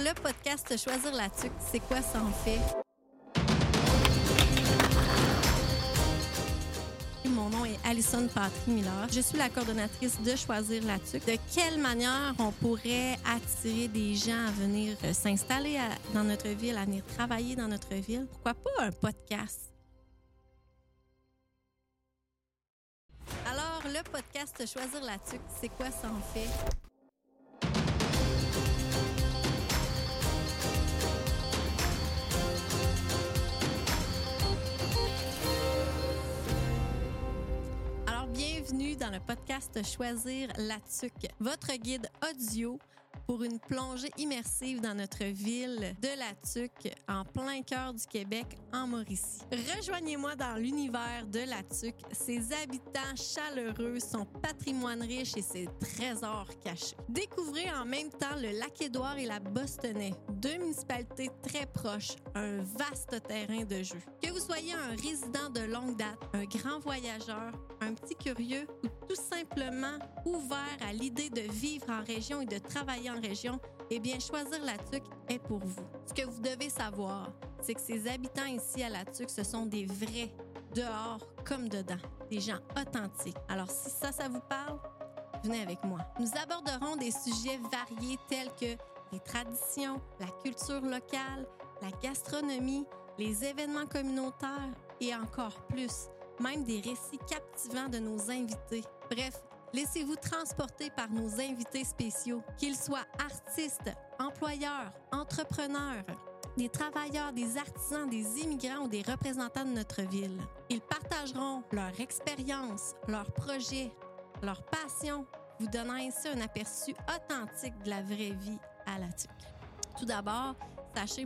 le podcast Choisir la tuque, c'est quoi ça en fait? Mon nom est Alison Patry-Miller. Je suis la coordonnatrice de Choisir la tuque. De quelle manière on pourrait attirer des gens à venir euh, s'installer dans notre ville, à venir travailler dans notre ville? Pourquoi pas un podcast? Alors, le podcast Choisir la tuque, c'est quoi ça en fait? Bienvenue dans le podcast Choisir la tuque, votre guide audio pour une plongée immersive dans notre ville de la Tuque, en plein cœur du Québec, en Mauricie. Rejoignez-moi dans l'univers de la Tuque, ses habitants chaleureux, son patrimoine riche et ses trésors cachés. Découvrez en même temps le Lac-Édouard et la Bostonais, deux municipalités très proches, un vaste terrain de jeu. Que vous soyez un résident de longue date, un grand voyageur, un petit curieux ou tout simplement ouvert à l'idée de vivre en région et de travailler en région, eh bien, choisir la TUC est pour vous. Ce que vous devez savoir, c'est que ces habitants ici à la TUC, ce sont des vrais, dehors comme dedans, des gens authentiques. Alors, si ça, ça vous parle, venez avec moi. Nous aborderons des sujets variés tels que les traditions, la culture locale, la gastronomie, les événements communautaires et encore plus, même des récits captivants de nos invités. Bref, laissez-vous transporter par nos invités spéciaux, qu'ils soient artistes, employeurs, entrepreneurs, des travailleurs, des artisans, des immigrants ou des représentants de notre ville. Ils partageront leur expérience, leurs projets, leur passion, vous donnant ainsi un aperçu authentique de la vraie vie à la TUC. Tout d'abord,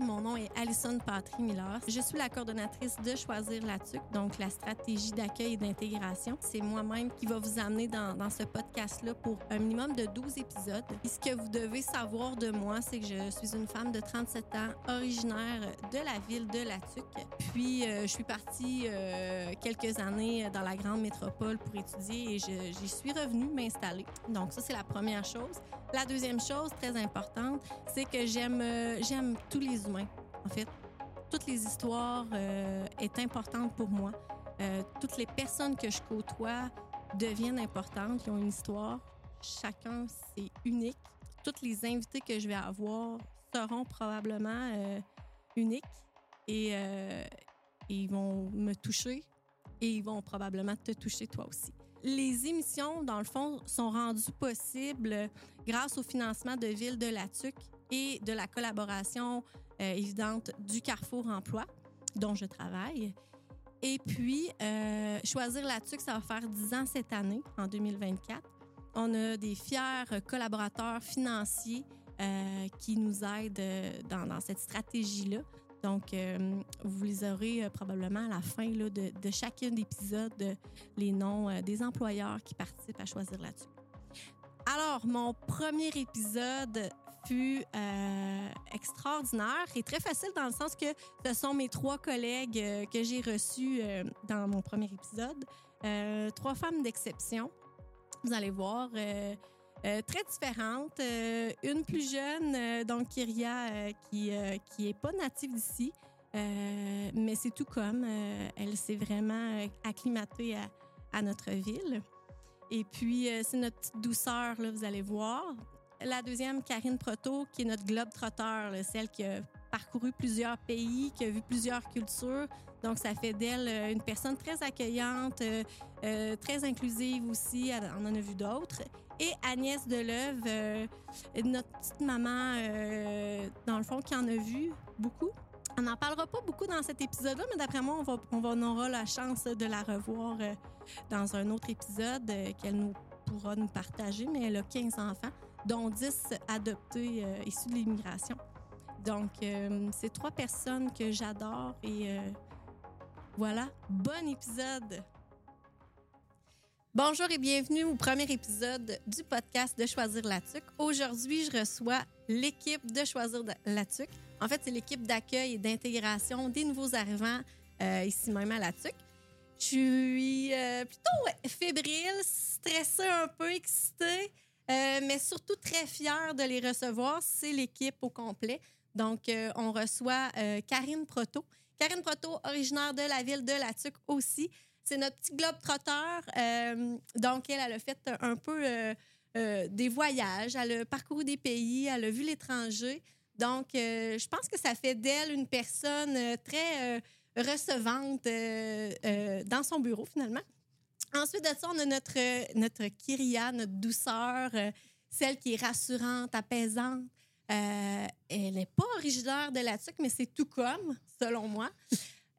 mon nom est Alison Patry-Miller. Je suis la coordonnatrice de Choisir la TUC, donc la stratégie d'accueil et d'intégration. C'est moi-même qui va vous amener dans, ce podcast-là pour un minimum de 12 épisodes. Et ce que vous devez savoir de moi, c'est que je suis une femme de 37 ans, originaire de la ville de la TUC. Puis, euh, je suis partie euh, quelques années dans la grande métropole pour étudier et j'y suis revenue m'installer. Donc, ça, c'est la première chose. La deuxième chose, très importante, c'est que j'aime euh, j'aime tous les humains, en fait. Toutes les histoires euh, est importante pour moi. Euh, toutes les personnes que je côtoie deviennent importantes, ils ont une histoire. Chacun, c'est unique. Toutes les invités que je vais avoir seront probablement euh, uniques et, et ils vont me toucher et ils vont probablement te toucher toi aussi. Les émissions, dans le fond, sont rendues possibles grâce au financement de Ville de la Tuque et de la collaboration euh, évidente du Carrefour Emploi, dont je travaille. Et puis, euh, Choisir la Tuque, ça va faire 10 ans cette année, en 2024. On a des fiers collaborateurs financiers euh, qui nous aident dans, dans cette stratégie-là. Donc, euh, vous les aurez euh, probablement à la fin de, de chacun d'épisodes, euh, les noms des employeurs qui participent à choisir là-dessus. Alors, mon premier épisode fut extraordinaire et très facile dans le sens que ce sont mes trois collègues que j'ai reçus dans mon premier épisode. Trois femmes d'exception. Vous allez voir. Euh, très différentes. Euh, une plus jeune, euh, donc Kyria, qui, qui pas native d'ici, mais c'est tout comme. elle s'est vraiment acclimatée à, notre ville. Et puis, c'est notre douceur, là, vous allez voir. La deuxième, Karine Proto, qui est notre globe-trotteur, là, celle qui a parcouru plusieurs pays, qui a vu plusieurs cultures. Donc, ça fait d'elle une personne très accueillante, très inclusive aussi. On en a vu d'autres. Et Agnès Deleuve, euh, notre petite maman, euh, dans le fond, qui en a vu beaucoup. On n'en parlera pas beaucoup dans cet épisode-là, mais d'après moi, on, va, on, aura la chance de la revoir euh, dans un autre épisode qu'elle nous pourra nous partager. Mais elle a 15 enfants, dont 10 adoptés issus de l'immigration. Donc, c'est trois personnes que j'adore et voilà, bon épisode! Bonjour et bienvenue au premier épisode du podcast de Choisir la TUC. Aujourd'hui, je reçois l'équipe de Choisir la TUC. En fait, c'est l'équipe d'accueil et d'intégration des nouveaux arrivants euh, ici même à la TUC. Je suis euh, plutôt fébrile, stressée un peu, excitée. mais surtout très fière de les recevoir. C'est l'équipe au complet. Donc, on reçoit Karine Proto. Karine Proto, originaire de la ville de La Tuque aussi. C'est notre petit globe trotteur. donc, elle, elle a fait un peu des voyages, elle a parcouru des pays, elle a vu l'étranger. Donc, je pense que ça fait d'elle une personne très recevante euh, euh, dans son bureau, finalement. Ensuite de ça, on a notre, notre Kyria, notre douceur, euh, celle qui est rassurante, apaisante. elle n'est pas originaire de la TUC, mais c'est tout comme, selon moi.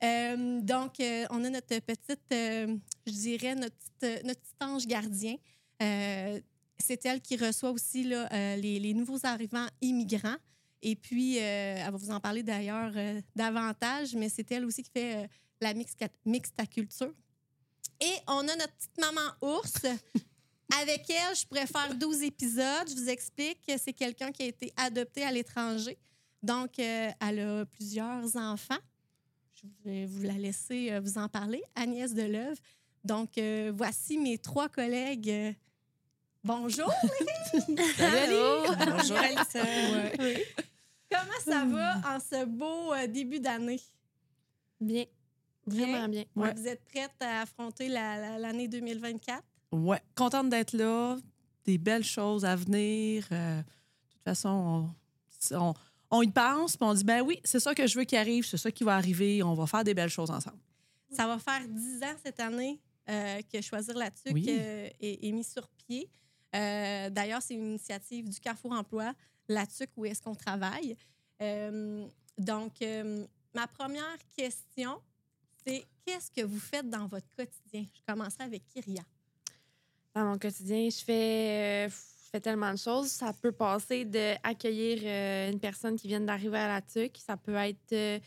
Donc, on a notre petite, je dirais, notre, notre petit ange gardien. c'est elle qui reçoit aussi là, les, les, nouveaux arrivants immigrants. Et puis, euh, elle va vous en parler d'ailleurs euh, davantage, mais c'est elle aussi qui fait euh, la mixtaculture. Et on a notre petite maman ours. Avec elle, je pourrais faire 12 épisodes. Je vous explique que c'est quelqu'un qui a été adopté à l'étranger. Donc, elle a plusieurs enfants. Je vais vous la laisser vous en parler. Agnès Deleuve. Donc, voici mes trois collègues. Bonjour, Salut! Bonjour, Alissa. Comment ça va en ce beau euh, début d'année? Bien. Vraiment bien. Vous êtes prête à affronter l'année 2024? Ouais. Contente d'être là. Des belles choses à venir. Euh, de toute façon, on, y pense, puis on dit ben oui, c'est ça que je veux qui arrive, c'est ça qui va arriver, on va faire des belles choses ensemble. Ça va faire dix ans cette année euh, que Choisir la TUC est, mis sur pied. D'ailleurs, c'est une initiative du Carrefour Emploi là-dessus où est-ce qu'on travaille. Euh, donc, euh, ma première question, c'est qu'est-ce que vous faites dans votre quotidien? Je commencerai avec Kyria. Dans mon quotidien, je fais, euh, fais tellement de choses. Ça peut passer d'accueillir une personne qui vient d'arriver à la TUC. Ça peut être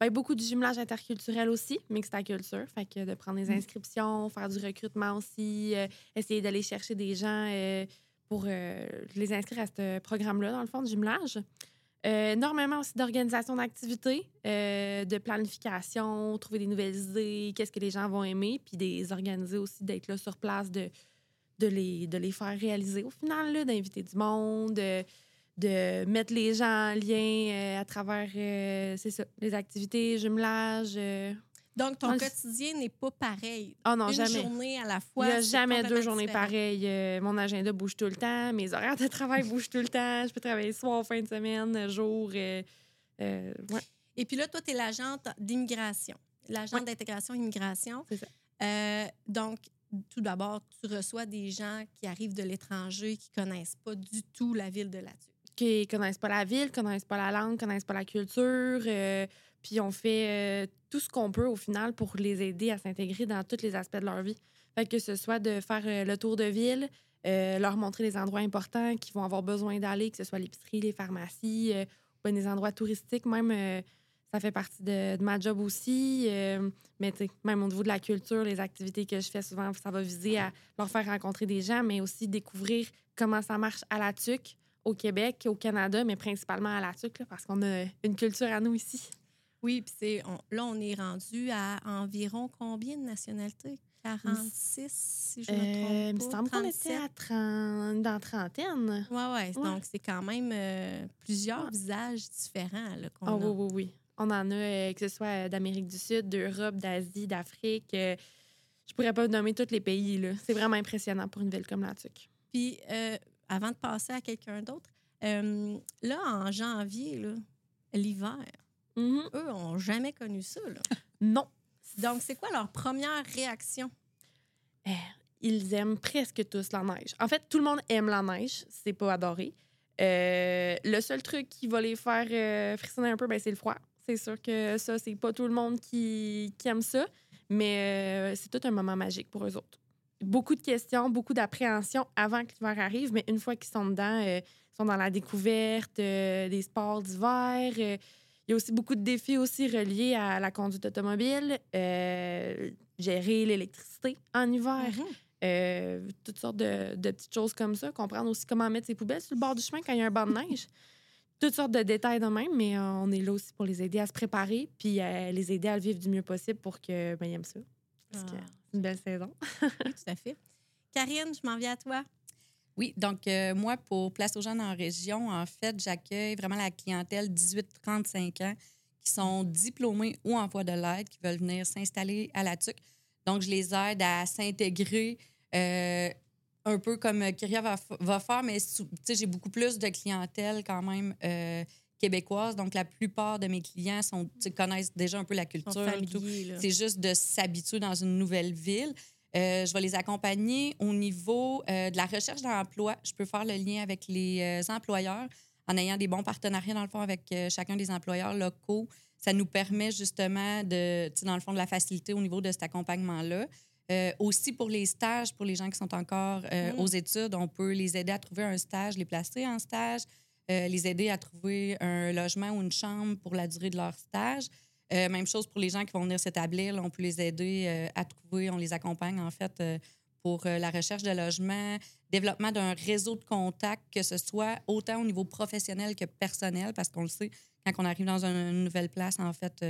ben, beaucoup de jumelage interculturel aussi, mixte à culture. Fait que de prendre des mm. inscriptions, faire du recrutement aussi, essayer d'aller chercher des gens pour euh, les inscrire à ce programme-là, dans le fond, de jumelage. Euh, énormément aussi d'organisation d'activités, euh, de planification, trouver des nouvelles idées, qu'est-ce que les gens vont aimer, puis des organiser aussi, d'être là sur place, de, de, les, de les faire réaliser au final, d'inviter du monde, de, de, mettre les gens en lien à travers, c'est ça, les activités, jumelage, donc, ton quotidien n'est pas pareil. Oh non, Une jamais. journée à la fois. Il n'y a jamais deux journées pareilles. Euh, mon agenda bouge tout le temps. Mes horaires de travail bougent tout le temps. Je peux travailler soir, fin de semaine, jour. Euh, euh, Et puis là, toi, tu es l'agente d'immigration, l'agente d'intégration immigration. C'est ça. donc, tout d'abord, tu reçois des gens qui arrivent de l'étranger, qui connaissent pas du tout la ville de la Qui connaissent pas la ville, connaissent pas la langue, connaissent pas la culture. Puis on fait euh, tout ce qu'on peut au final pour les aider à s'intégrer dans tous les aspects de leur vie. Fait que ce soit de faire euh, le tour de ville, euh, leur montrer les endroits importants qu'ils vont avoir besoin d'aller, que ce soit l'épicerie, les pharmacies, ou des endroits touristiques. Même, ça fait partie de, ma job aussi. mais même au niveau de la culture, les activités que je fais souvent, ça va viser à leur faire rencontrer des gens, mais aussi découvrir comment ça marche à la TUC, au Québec, au Canada, mais principalement à la TUC, parce qu'on a une culture à nous ici. Oui, puis c'est là, on est rendu à environ combien de nationalités? 46, si je me trompe euh, pas. Il me semble qu'on était à 30, dans trentaine. Oui, oui. Donc, c'est quand même euh, plusieurs visages différents qu'on oh, Oui, oui, oui. On en a, euh, que ce soit d'Amérique du Sud, d'Europe, d'Asie, d'Afrique. je pourrais pas nommer tous les pays. C'est vraiment impressionnant pour une ville comme la TUC. Puis, avant de passer à quelqu'un d'autre, là, en janvier, l'hiver, Mm-hmm. Eux n'ont jamais connu ça. Non. Donc, c'est quoi leur première réaction? Ils aiment presque tous la neige. En fait, tout le monde aime la neige. C'est pas adoré. Euh, le seul truc qui va les faire euh, frissonner un peu, ben, c'est le froid. C'est sûr que ça, c'est pas tout le monde qui, aime ça, mais euh, c'est tout un moment magique pour eux autres. Beaucoup de questions, beaucoup d'appréhension avant que l'hiver arrive, mais une fois qu'ils sont dedans, ils sont dans la découverte des sports d'hiver. Il y a aussi beaucoup de défis aussi reliés à la conduite automobile, euh, gérer l'électricité en hiver, mhm. euh, toutes sortes de, petites choses comme ça, comprendre aussi comment mettre ses poubelles sur le bord du chemin quand il y a un banc de neige. Toutes sortes de détails de même, mais euh, on est là aussi pour les aider à se préparer puis les aider à le vivre du mieux possible pour que ben, aiment ça. Parce que ah. c'est une belle saison. oui, tout à fait. Karine, je m'en viens à toi. Oui, donc euh, moi, pour Place aux jeunes en région, en fait, j'accueille vraiment la clientèle 18-35 ans qui sont diplômés ou en voie de l'aide, qui veulent venir s'installer à la TUC. Donc, je les aide à s'intégrer euh, un peu comme Kyria va, va faire, mais j'ai beaucoup plus de clientèle quand même euh, québécoise. Donc, la plupart de mes clients sont, connaissent déjà un peu la culture. C'est juste de s'habituer dans une nouvelle ville. Euh, je vais les accompagner au niveau euh, de la recherche d'emploi. Je peux faire le lien avec les euh, employeurs en ayant des bons partenariats, dans le fond, avec euh, chacun des employeurs locaux. Ça nous permet justement de, dans le fond, de la facilité au niveau de cet accompagnement-là. Euh, aussi pour les stages, pour les gens qui sont encore euh, Mm. aux études, on peut les aider à trouver un stage, les placer en stage, euh, les aider à trouver un logement ou une chambre pour la durée de leur stage. Même chose pour les gens qui vont venir s'établir. on peut les aider à trouver, on les accompagne en fait pour la recherche de logement, développement d'un réseau de contacts, que ce soit autant au niveau professionnel que personnel, parce qu'on le sait, quand on arrive dans une, une nouvelle place, en fait,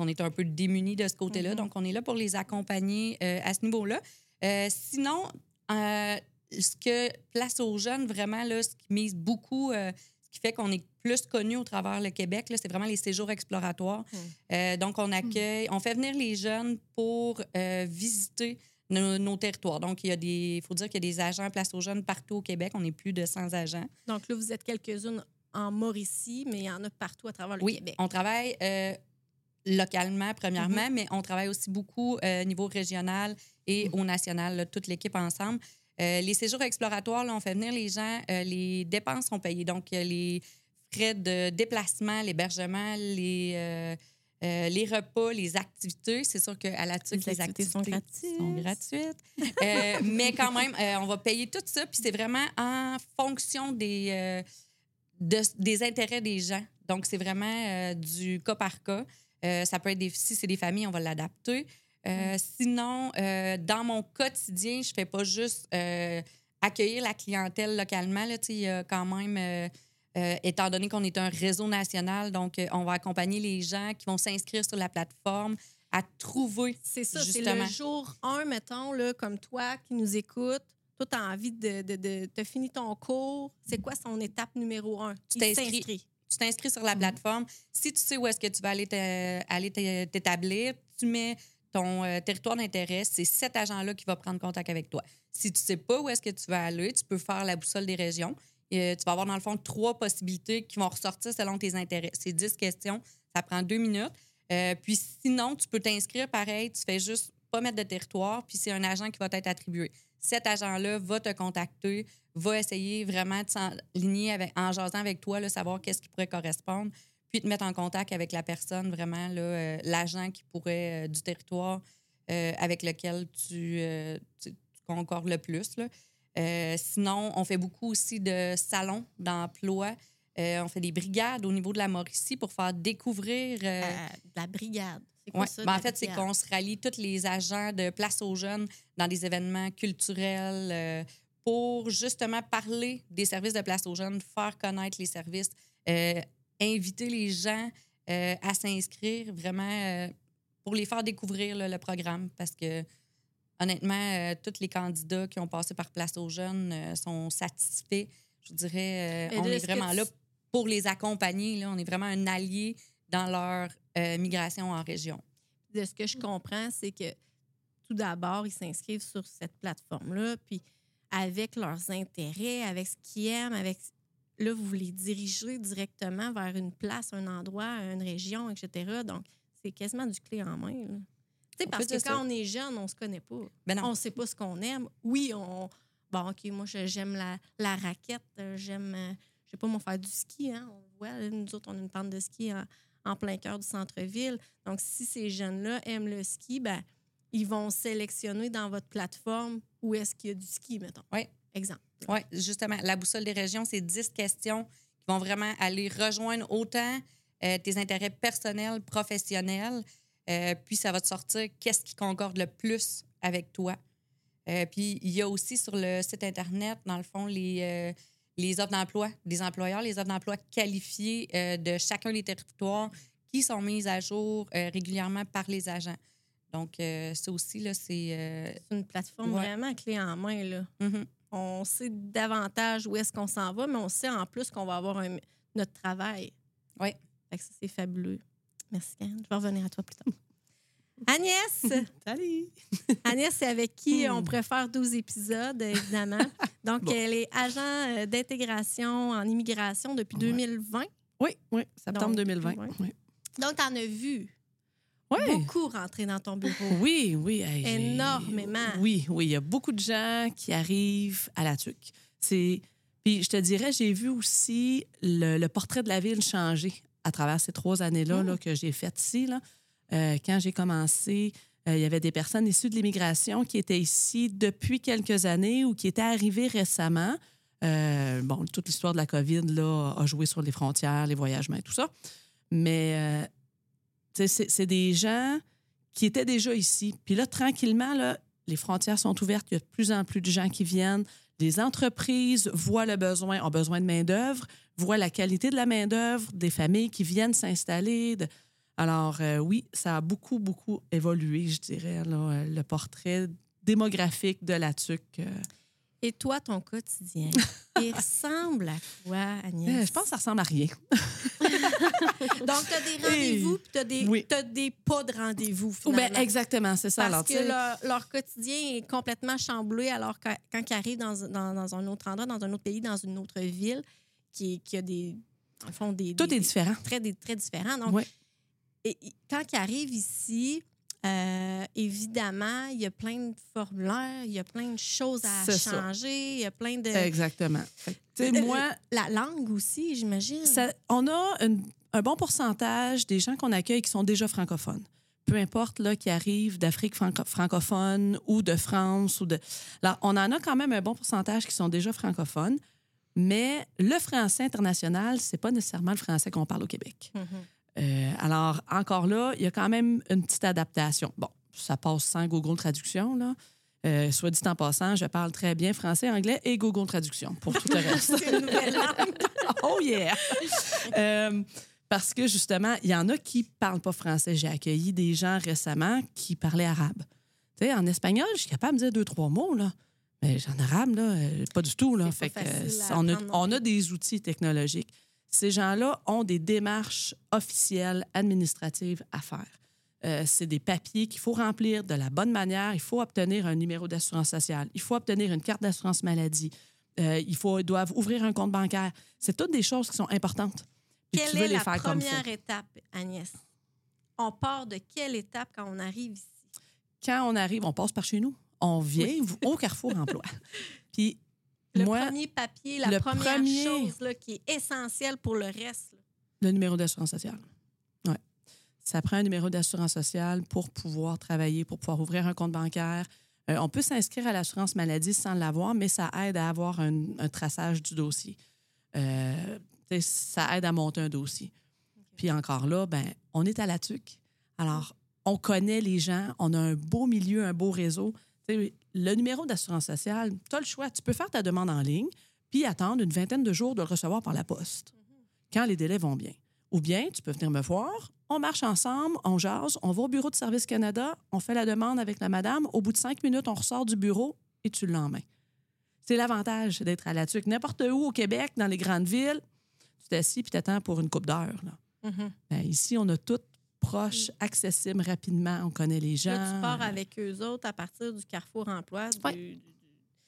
on est un peu démunis de ce côté-là. Mhm. Donc, on est là pour les accompagner euh, à ce niveau-là. Euh, sinon, euh, ce que place aux jeunes, vraiment, là, ce qui mise beaucoup, euh, ce qui fait qu'on est plus connu au travers le Québec, c'est vraiment les séjours exploratoires. Euh, donc, on accueille, on fait venir les jeunes pour euh, visiter nos, nos territoires. Donc, il y a des, faut dire qu'il y a des agents place aux jeunes partout au Québec. On est plus de 100 agents. Donc là, vous êtes quelques-unes en Mauricie, mais il y en a partout à travers le oui, Québec. on travaille localement, premièrement, mais on travaille aussi beaucoup euh, au niveau régional et au national, là, toute l'équipe ensemble. Euh, les séjours exploratoires, là, on fait venir les gens, euh, les dépenses sont payées. Donc, les frais de déplacement, l'hébergement, les, euh, euh, les repas, les activités. C'est sûr qu'à la TUC, Les les activités activités sont sont gratuites. Euh, mais quand même, euh, on va payer tout ça, puis c'est vraiment en fonction des, euh, de- des intérêts des gens. Donc, c'est vraiment euh, du cas par cas. Euh, ça peut être des, si c'est des familles, on va l'adapter. Euh, Sinon, euh, dans mon quotidien, je fais pas juste accueillir la clientèle localement. Là, a quand même, étant donné qu'on est un réseau national, donc on va accompagner les gens qui vont s'inscrire sur la plateforme à trouver C'est ça, c'est le jour 1, mettons, là, comme toi qui nous écoute. Toi, tu as envie de, de, de, de finir ton cours. C'est quoi son étape numéro 1? Tu t'inscris. Tu t'inscris sur la plateforme. Si tu sais où est-ce que tu vas aller t'établir, tu mets ton euh, territoire d'intérêt. C'est cet agent-là qui va prendre contact avec toi. Si tu sais pas où est-ce que tu vas aller, tu peux faire la boussole des régions. Euh, tu vas avoir, dans le fond, trois possibilités qui vont ressortir selon tes intérêts. C'est 10 questions. Ça prend deux minutes. Euh, puis sinon, tu peux t'inscrire pareil. Tu fais juste pas mettre de territoire, puis c'est un agent qui va t'être attribué. Cet agent-là va te contacter, va essayer vraiment de s'aligner en jasant avec toi, là, savoir qu'est-ce qui pourrait correspondre, puis te mettre en contact avec la personne, vraiment, euh, l'agent qui pourrait, euh, du territoire euh, avec lequel tu, concordes le plus. Sinon, on fait beaucoup aussi de salons d'emploi. On fait des brigades au niveau de la Mauricie pour faire découvrir. Euh, la brigade. C'est quoi Ouais. ça? Ben, en fait, c'est qu'on se rallie tous les agents de Place aux jeunes dans des événements culturels euh, pour justement parler des services de Place aux jeunes, faire connaître les services, euh, inviter les gens euh, à s'inscrire vraiment pour les faire découvrir là, le programme parce que honnêtement, tous les candidats qui ont passé par Place aux jeunes sont satisfaits. Je dirais, on est vraiment tu- là pour les accompagner. Là. On est vraiment un allié dans leur euh, migration en région. de ce que je comprends, c'est que tout d'abord, ils s'inscrivent sur cette plateforme-là, puis avec leurs intérêts, avec ce qu'ils aiment, avec là, vous les dirigez directement vers une place, un endroit, une région, etc. Donc, c'est quasiment du clé en main. là. Tu sais, parce que quand ça. on est jeune, on se connaît pas. Ben non. On sait pas ce qu'on aime. Oui, on. Bon, OK, moi, j'aime la, la raquette. euh, J'aime, euh, je sais pas, moi, faire du ski. Hein? On voit, nous autres, on a une pente de ski en, en plein cœur du centre-ville. Donc, si ces jeunes-là aiment le ski, ben, ils vont sélectionner dans votre plateforme où est-ce qu'il y a du ski, mettons. Oui. Exemple. Oui, justement, la boussole des régions, c'est 10 questions qui vont vraiment aller rejoindre autant euh, tes intérêts personnels, professionnels, euh, puis ça va te sortir qu'est-ce qui concorde le plus avec toi. Euh, puis il y a aussi sur le site Internet, dans le fond, les, les offres d'emploi des employeurs, les offres d'emploi qualifiées euh, de chacun des territoires qui sont mises à jour euh, régulièrement par les agents. Donc, euh, ça aussi, là, c'est... C'est une plateforme Ouais. vraiment clé en main, là. mhm. on sait davantage où est-ce qu'on s'en va, mais on sait en plus qu'on va avoir un- notre travail. Oui. Fait que ça, c'est fabuleux. Merci, Anne. Je vais revenir à toi plus tard. Agnès! Salut! Agnès, c'est avec qui Hmm. on faire 12 épisodes, évidemment. Donc, Bon. elle est agent euh, d'intégration en immigration depuis Ouais. 2020. Oui, oui, septembre Donc, 2020. ouais. Oui, Donc, tu en as vu beaucoup rentrer dans ton bureau. oui, oui. hey, Énormément. Oui, oui, il y a beaucoup de gens qui arrivent à la TUC. C'est... Puis je te dirais, j'ai vu aussi le, le portrait de la ville changer à travers ces trois années-là là, que j'ai faites ici. Là. Euh, quand j'ai commencé, euh, il y avait des personnes issues de l'immigration qui étaient ici depuis quelques années ou qui étaient arrivées récemment. Euh, bon, toute l'histoire de la COVID là, a joué sur les frontières, les voyagements et tout ça. Mais c'est, des gens qui étaient déjà ici. Puis là, tranquillement, les frontières sont ouvertes. Il y a de plus en plus de gens qui viennent. Les entreprises voient le besoin, ont besoin de main-d'œuvre, voient la qualité de la main-d'œuvre, des familles qui viennent s'installer. Alors, euh, oui, ça a beaucoup, beaucoup évolué, je dirais, là, euh, le portrait démographique de la TUC. euh. Et toi, ton quotidien, il ressemble à quoi, Agnès? Je pense que ça ressemble à rien. Donc, tu as des rendez-vous, puis tu as, des Oui. t'as des pas de rendez-vous, Ben, exactement, c'est ça. Parce Alors, que leur, leur quotidien est complètement chamboulé alors que, quand ils arrivent dans, dans, dans un autre endroit, dans un autre pays, dans une autre ville, qui, qui a des, en fond, des, tout des- est différent. très, des, très différents. Donc. Et- quand ils arrivent ici, euh, évidemment, il y a plein de formulaires, il y a plein de choses à ça. changer, il y a plein de... Exactement. Fait que, Tu sais, Euh, moi, La langue aussi, j'imagine. On a une- un bon pourcentage des gens qu'on accueille qui sont déjà francophones. Peu importe là, qui arrivent d'Afrique franco- francophone ou de France. ou de. Alors, on en a quand même un bon pourcentage qui sont déjà francophones, mais le français international, c'est pas nécessairement le français qu'on parle au Québec. Mhm. Euh, alors, encore là, il y a quand même une petite adaptation. Bon, ça passe sans Google Traduction, là. Euh, soit dit en passant, je parle très bien français, anglais et Google Traduction pour tout le reste. C'est une nouvelle langue. oh yeah! Euh, parce que justement, il y en a qui parlent pas français. J'ai accueilli des gens récemment qui parlaient arabe. Tu sais, en espagnol, je suis capable de dire deux, trois mots, là. Mais en arabe, là, pas du tout. Là. Fait que, on, a, on a des outils technologiques. Ces gens-là ont des démarches officielles, administratives à faire. Euh, c'est des papiers qu'il faut remplir de la bonne manière. Il faut obtenir un numéro d'assurance sociale. Il faut obtenir une carte d'assurance maladie. Euh, il faut, ils doivent ouvrir un compte bancaire. C'est toutes des choses qui sont importantes. Puis Quelle est la première étape, Agnès? On part de quelle étape quand on arrive ici? Quand on arrive, on passe par chez nous. On vient au Carrefour Emploi. Puis Le moi, premier papier, la le première premier- chose là, qui est essentielle pour le reste. là. le numéro d'assurance sociale. Ouais. Ça prend un numéro d'assurance sociale pour pouvoir travailler, pour pouvoir ouvrir un compte bancaire. Euh, on peut s'inscrire à l'assurance maladie sans l'avoir, mais ça aide à avoir un, un traçage du dossier. Euh, ça aide à monter un dossier. Puis encore là, ben, on est à la TUC. Alors, on connaît les gens, on a un beau milieu, un beau réseau. Le numéro d'assurance sociale, tu as le choix. Tu peux faire ta demande en ligne, puis attendre une vingtaine de jours de le recevoir par la poste, quand les délais vont bien. Ou bien, tu peux venir me voir, on marche ensemble, on jase, on va au bureau de Service Canada, on fait la demande avec la madame. Au bout de cinq minutes, on ressort du bureau et tu main. C'est l'avantage d'être à la TUC. N'importe où au Québec, dans les grandes villes, tu t'assis puis t'attends pour une coupe d'heure. là. Ben, ici, on a tout proche, accessible rapidement. On connaît les gens. Là, tu pars avec eux autres à partir du Carrefour Emploi, du, Ouais. du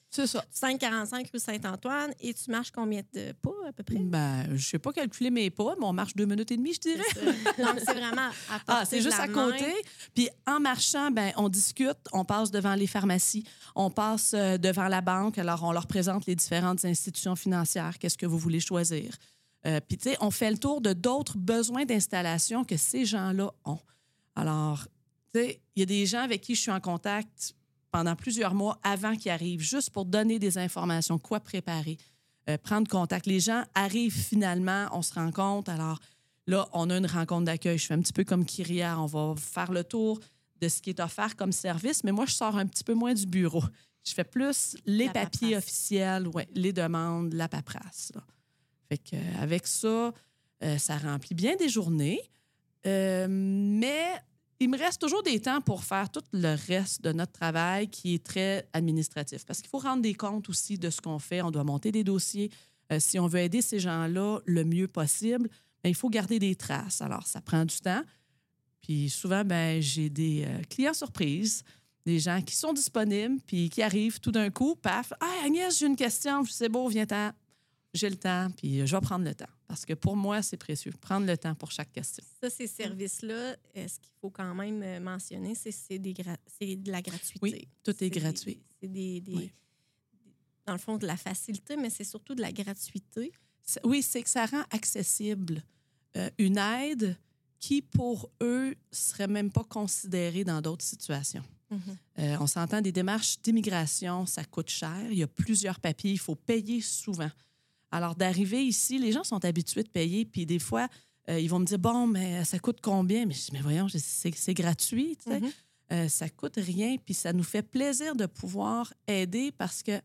C'est ça. 545 rue Saint-Antoine, et tu marches combien de pas à peu près? Ben, je sais pas calculer mes pas, mais on marche deux minutes et demie, je dirais. Ça. Donc, c'est vraiment à Ah, c'est juste à main. côté. Puis en marchant, ben on discute, on passe devant les pharmacies, on passe euh, devant la banque. Alors on leur présente les différentes institutions financières. Qu'est-ce que vous voulez choisir Euh, Puis tu sais, on fait le tour de d'autres besoins d'installation que ces gens-là ont. Alors, tu sais, il y a des gens avec qui je suis en contact pendant plusieurs mois avant qu'ils arrivent, juste pour donner des informations, quoi préparer, euh, prendre contact. Les gens arrivent finalement, on se rencontre. Alors, Là, on a une rencontre d'accueil. Je fais un petit peu comme Kyria. On va faire le tour de ce qui est offert comme service, mais moi, je sors un petit peu moins du bureau. Je fais plus les La papiers paperasse. officiels, ouais, les demandes, la paperasse. là. Euh, avec ça, euh, ça remplit bien des journées. Euh, mais il me reste toujours des temps pour faire tout le reste de notre travail qui est très administratif. Parce qu'il faut rendre des comptes aussi de ce qu'on fait. On doit monter des dossiers. Si on veut aider ces gens-là le mieux possible, ben, il faut garder des traces. Alors, ça prend du temps. Puis souvent, ben, j'ai des clients surprises, des gens qui sont disponibles, puis qui arrivent tout d'un coup, paf, Ah, Agnès, j'ai une question, c'est beau, viens-t'en. J'ai le temps, puis euh, je vais prendre le temps. Parce que pour moi, c'est précieux, prendre le temps pour chaque question. Ça, ces services-là, ce qu'il faut quand même euh, mentionner, c'est c'est des gra- c'est de la gratuité. Oui, tout est gratuit. C'est des, des- Oui. dans le fond, de la facilité, mais c'est surtout de la gratuité. Oui, c'est que ça rend accessible euh, une aide qui, pour eux, serait même pas considérée dans d'autres situations. Euh, on s'entend des démarches d'immigration, ça coûte cher. Il y a plusieurs papiers, il faut payer souvent. Alors, d'arriver ici, les gens sont habitués de payer, puis des fois, euh, ils vont me dire Bon, mais ça coûte combien? Mais je dis Mais voyons, c'est gratuit, tu sais. Mhm. Euh, ça coûte rien, puis ça nous fait plaisir de pouvoir aider parce que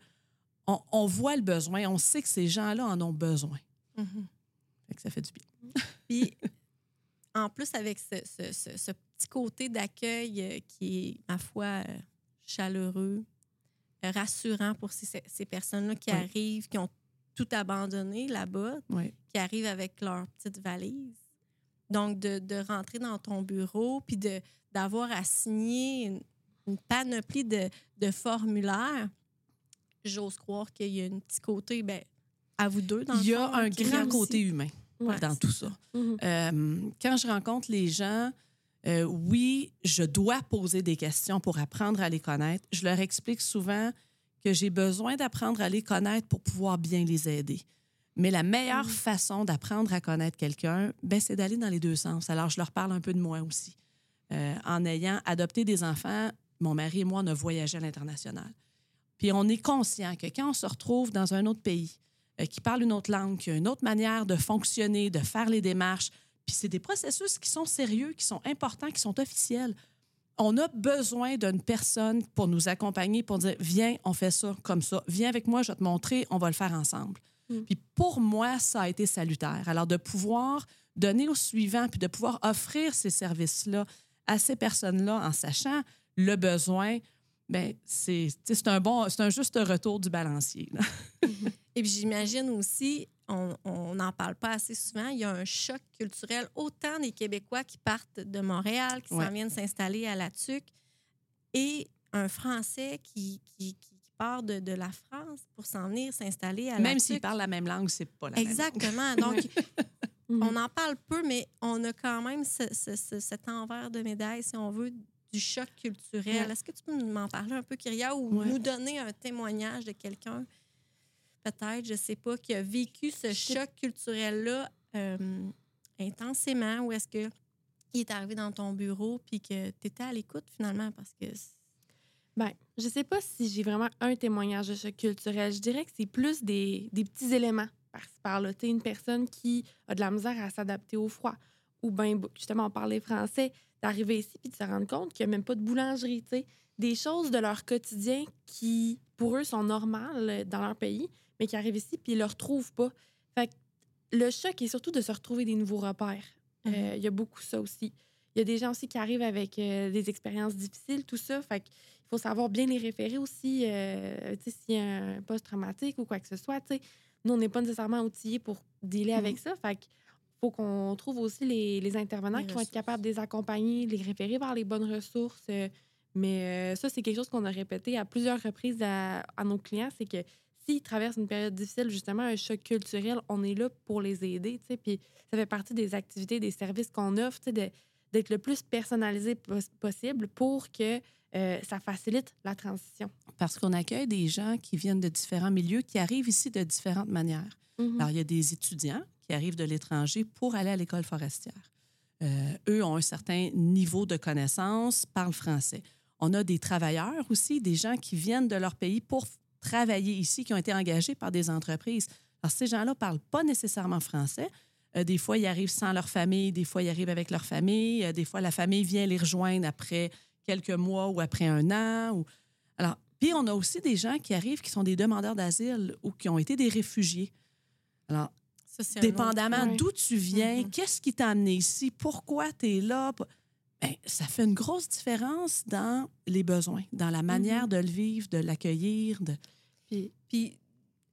on, on voit le besoin, on sait que ces gens-là en ont besoin. Fait que ça fait du bien. Puis, en plus, avec ce, ce- ce- ce petit côté d'accueil euh, qui est, ma foi, chaleureux, rassurant pour ces, ces personnes-là qui Oui. arrivent, qui ont tout abandonné là-bas, Oui. qui arrivent avec leur petite valise. Donc, de, de rentrer dans ton bureau, puis de, d'avoir à signer une, une panoplie de, de formulaires, j'ose croire qu'il y a un petit côté, ben, à vous deux, dans Il y a fond, un grand aussi. côté humain Ouais, dans tout ça. ça. Mhm. Euh, quand je rencontre les gens, euh, oui, je dois poser des questions pour apprendre à les connaître. Je leur explique souvent que j'ai besoin d'apprendre à les connaître pour pouvoir bien les aider. Mais la meilleure Mhm. façon d'apprendre à connaître quelqu'un, ben, c'est d'aller dans les deux sens. Alors, je leur parle un peu de moi aussi. Euh, en ayant adopté des enfants, mon mari et moi, on a voyagé à l'international. Puis on est conscient que quand on se retrouve dans un autre pays, euh, qui parle une autre langue, qui a une autre manière de fonctionner, de faire les démarches, puis c'est des processus qui sont sérieux, qui sont importants, qui sont officiels. On a besoin d'une personne pour nous accompagner, pour dire Viens, on fait ça comme ça. Viens avec moi, je vais te montrer, on va le faire ensemble. Mm. Puis pour moi, ça a été salutaire. Alors de pouvoir donner au suivant, puis de pouvoir offrir ces services-là à ces personnes-là en sachant le besoin, ben c'est un bon, c'est un juste retour du balancier. là. Et puis j'imagine aussi, on n'en parle pas assez souvent, il y a un choc culturel, autant des Québécois qui partent de Montréal, qui Ouais. s'en viennent s'installer à La Tuque, et un Français qui, qui, qui part de, de la France pour s'en venir s'installer à La Même s'ils parlent la même langue, c'est pas la même langue. Exactement. Donc, Mhm. on en parle peu, mais on a quand même ce- ce- ce- cet envers de médaille, si on veut, du choc culturel. Ouais. Est-ce que tu peux m'en parler un peu, Kyria, ou Ouais. nous donner un témoignage de quelqu'un, peut-être, je sais pas, qui a vécu ce choc culturel-là euh, intensément, ou est-ce que il est arrivé dans ton bureau puis que tu étais à l'écoute finalement parce que Ben, je sais pas si j'ai vraiment un témoignage de choc culturel. Je dirais que c'est plus des, des petits éléments par-ci par-là. Une personne qui a de la misère à s'adapter au froid ou bien, justement, parler français, d'arriver ici puis de se rendre compte qu'il n'y a même pas de boulangerie. Des choses de leur quotidien qui, pour eux, sont normales euh, dans leur pays, mais qui arrivent ici puis ils ne le retrouvent pas. Fait que le choc est surtout de se retrouver des nouveaux repères. Euh, Mhm. Il y a beaucoup ça aussi. Il y a des gens aussi qui arrivent avec euh, des expériences difficiles, tout ça. Fait qu'il faut savoir bien les référer aussi. euh, s'il y a un post-traumatique ou quoi que ce soit, tu sais. Nous, on n'est pas nécessairement outillés pour dealer Mhm. avec ça. Fait faut qu'on trouve aussi les, les intervenants Les qui vont être capables de les accompagner, les référer vers les bonnes ressources. euh, mais euh, ça, c'est quelque chose qu'on a répété à plusieurs reprises à, à nos clients, c'est que s'ils traversent une période difficile, justement, un choc culturel, on est là pour les aider, tu sais, puis ça fait partie des activités, des services qu'on offre, d'être le plus personnalisé pos- possible pour que euh, ça facilite la transition. Parce qu'on accueille des gens qui viennent de différents milieux, qui arrivent ici de différentes manières. Mhm. Alors, il y a des étudiants qui arrivent de l'étranger pour aller à l'école forestière. Euh, eux ont un certain niveau de connaissance, parlent français. On a des travailleurs aussi, des gens qui viennent de leur pays pour travailler ici, qui ont été engagés par des entreprises. Alors, ces gens-là ne parlent pas nécessairement français. Euh, des fois, ils arrivent sans leur famille, des fois, ils arrivent avec leur famille. Euh, des fois, la famille vient les rejoindre après quelques mois ou après un an. Ou... Alors, puis on a aussi des gens qui arrivent qui sont des demandeurs d'asile ou qui ont été des réfugiés. Alors, ça, autre- dépendamment d'où tu viens, Mhm. qu'est-ce qui t'a amené ici, pourquoi tu es là. Ben, ça fait une grosse différence dans les besoins, dans la manière Mhm. de le vivre, de l'accueillir. De... Puis, Puis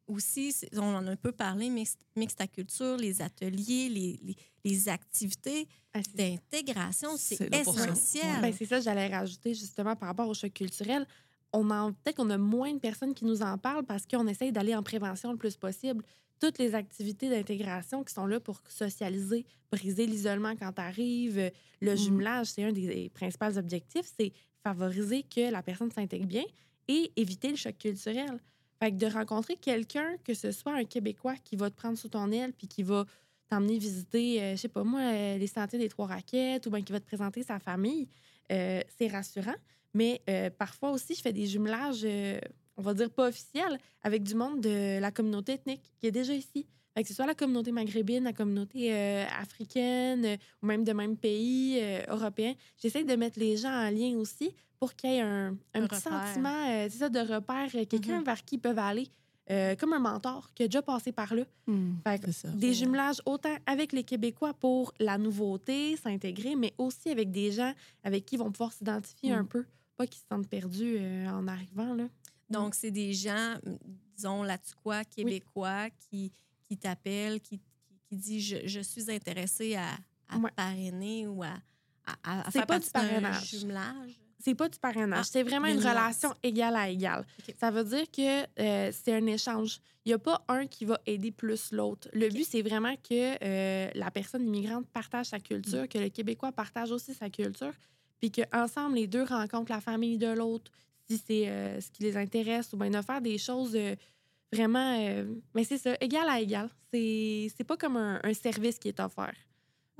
aussi, on en a un peu parlé, mix- mixtaculture, les ateliers, les, les, les activités ah, d'intégration, c'est essentiel. Ben, c'est ça, j'allais rajouter justement par rapport au choc culturel. On peut-être qu'on a moins de personnes qui nous en parlent parce qu'on essaye d'aller en prévention le plus possible. Toutes les activités d'intégration qui sont là pour socialiser, briser l'isolement quand tu arrives, le Mhm. jumelage, c'est un des principaux objectifs, c'est favoriser que la personne s'intègre bien et éviter le choc culturel. Fait que de rencontrer quelqu'un, que ce soit un Québécois qui va te prendre sous ton aile puis qui va t'emmener visiter, euh, je sais pas moi, euh, les sentiers des Trois Raquettes ou bien qui va te présenter sa famille, euh, c'est rassurant. Mais euh, parfois aussi, je fais des jumelages, on va dire pas officiels, avec du monde de la communauté ethnique qui est déjà ici. Fait que ce soit la communauté maghrébine, la communauté euh, africaine euh, ou même de même pays euh, européen. J'essaie de mettre les gens en lien aussi pour qu'il y ait un, un Un petit repère. sentiment, c'est ça, de repère, quelqu'un Mhm. vers qui ils peuvent aller, comme un mentor qui a déjà passé par là. Fait que C'est ça. des jumelages autant avec les Québécois pour la nouveauté, s'intégrer, mais aussi avec des gens avec qui ils vont pouvoir s'identifier Mm. un peu. Pas qu'ils se sentent perdus en arrivant. Là. Donc, c'est des gens, disons, là-tu-quoi, québécois, qui, qui t'appellent, qui, qui, qui disent je, je suis intéressé à, à Ouais. parrainer ou à, à, à faire pas partie du parrainage. jumelage. C'est pas du parrainage, Ah, c'est vraiment une relation égale à égale. Ça veut dire que euh, c'est un échange. Il n'y a pas un qui va aider plus l'autre. Le but, c'est vraiment que euh, la personne immigrante partage sa culture, Mm. que le Québécois partage aussi sa culture, puis qu'ensemble, les deux rencontrent la famille de l'autre, si c'est euh, ce qui les intéresse, ou bien de faire des choses euh, vraiment. euh, mais c'est ça, égal à égal. C'est c'est pas comme un, un service qui est offert.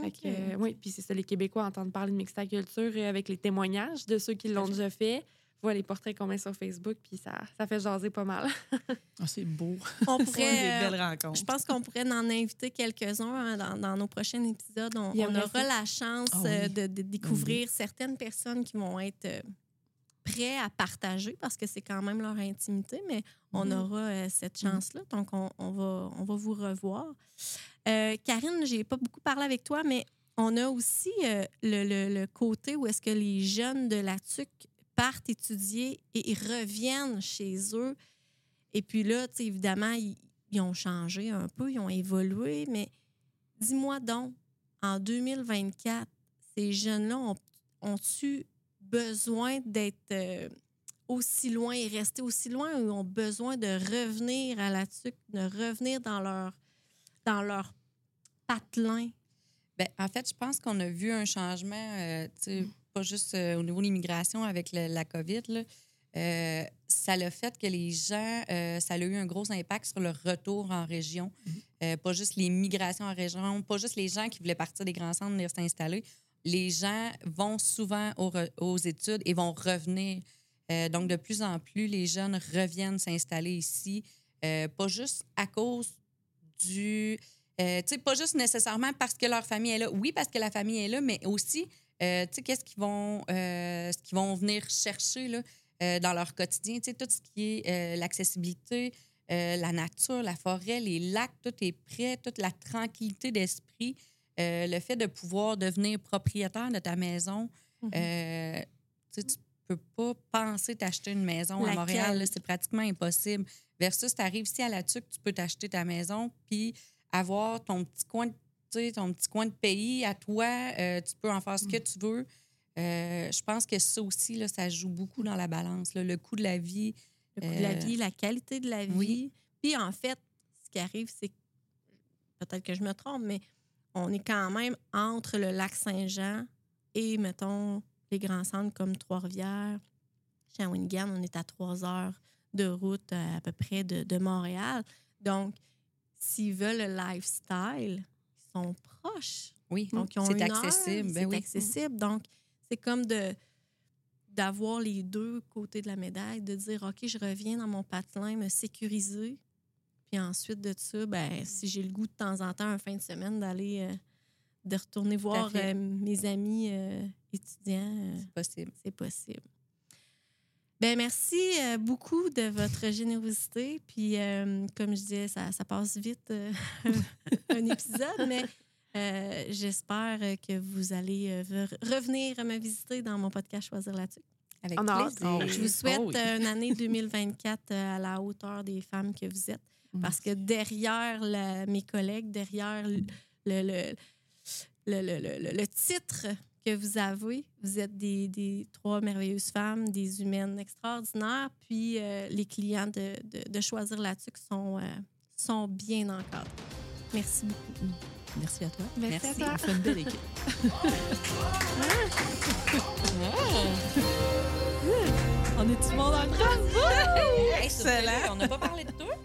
Fait que, OK. euh, oui, puis c'est ça, les Québécois entendent parler de mixta culture euh, avec les témoignages de ceux qui l'ont déjà fait. Voient les portraits qu'on met sur Facebook, puis ça, ça fait jaser pas mal. Ah, c'est beau. On pourrait, des belles rencontres. Je pense qu'on pourrait en inviter quelques-uns hein, dans, dans nos prochains épisodes. On, aura ça. la chance Ah oui. de, de découvrir certaines personnes qui vont être euh, prêts à partager parce que c'est quand même leur intimité, mais on Mhm. aura euh, cette chance-là. Donc, on, on va, on va vous revoir. Euh, Karine, j'ai pas beaucoup parlé avec toi, mais on a aussi euh, le, le- le côté où est-ce que les jeunes de la TUC partent étudier et ils reviennent chez eux. Et puis là, évidemment, ils, ils ont changé un peu, ils ont évolué, mais dis-moi donc, en 2024, ces jeunes-là ont- ont-ils besoin d'être euh, aussi loin et rester aussi loin ou ont besoin de revenir à la TUC, de revenir dans leur, dans leur patelin? Ben, en fait, je pense qu'on a vu un changement, euh, sais, pas juste euh, au niveau de l'immigration avec le- la COVID. Là. Euh, ça l'a fait que les gens, ça a eu un gros impact sur le retour en région. Euh, pas juste les migrations en région, pas juste les gens qui voulaient partir des grands centres venir s'installer. Les gens vont souvent aux, études et vont revenir. Euh, donc, de plus en plus, les jeunes reviennent s'installer ici, euh, pas juste à cause du... Euh, tu sais, pas juste nécessairement parce que leur famille est là. Oui, parce que la famille est là, mais aussi, tu sais, qu'est-ce qu'ils vont, ce qu'ils vont venir chercher là, dans leur quotidien. Tu sais, tout ce qui est l'accessibilité, la nature, la forêt, les lacs, tout est prêt, toute la tranquillité d'esprit, euh, le fait de pouvoir devenir propriétaire de ta maison. Mhm. euh, tu tu peux pas penser t'acheter une maison à? Montréal. C'est pratiquement impossible. Versus, tu arrives ici à la TUC, tu peux t'acheter ta maison, puis avoir ton petit coin de, ton petit coin de pays à toi. euh, tu peux en faire ce que tu veux. Euh, je pense que ça aussi, là, ça joue beaucoup dans la balance. là. Le coût de la vie. Le coût de la vie, la qualité de la vie. oui. Puis en fait, ce qui arrive, c'est que- peut-être que je me trompe, mais on est quand même entre le lac Saint-Jean et, mettons, les grands centres comme Trois-Rivières, Shawinigan, on est à trois heures de route euh, à peu près de, de Montréal. Donc, s'ils veulent le lifestyle, ils sont proches. Oui, Donc, ils ont c'est une heure, accessible. ben c'est oui. accessible. Donc, c'est comme de d'avoir les deux côtés de la médaille, de dire, OK, je reviens dans mon patelin, me sécuriser. Puis ensuite de ça, ben, si j'ai le goût de temps en temps, un fin de semaine, d'aller, euh, de retourner voir euh, mes amis euh, étudiants, C'est possible. c'est possible. Ben merci euh, beaucoup de votre générosité. Puis, euh, comme je disais, ça, ça passe vite, euh, un épisode, mais Euh, J'espère que vous allez euh, ve- revenir me visiter dans mon podcast Choisir là-dessus. Avec On a hâte. plaisir. Oh, Je vous souhaite Oh oui. une année 2024 euh, à la hauteur des femmes que vous êtes. Parce que derrière la- mes collègues, derrière le, le, le, le- le- le- le titre que vous avez, vous êtes des, des trois merveilleuses femmes, des humaines extraordinaires, puis euh, les clients de, de, de Choisir là-dessus sont, euh, sont bien encadrés. Merci beaucoup. Merci à toi. Merci à toi. On fait une belle équipe. On est tout le monde en train? Excellent. On n'a pas parlé de toi?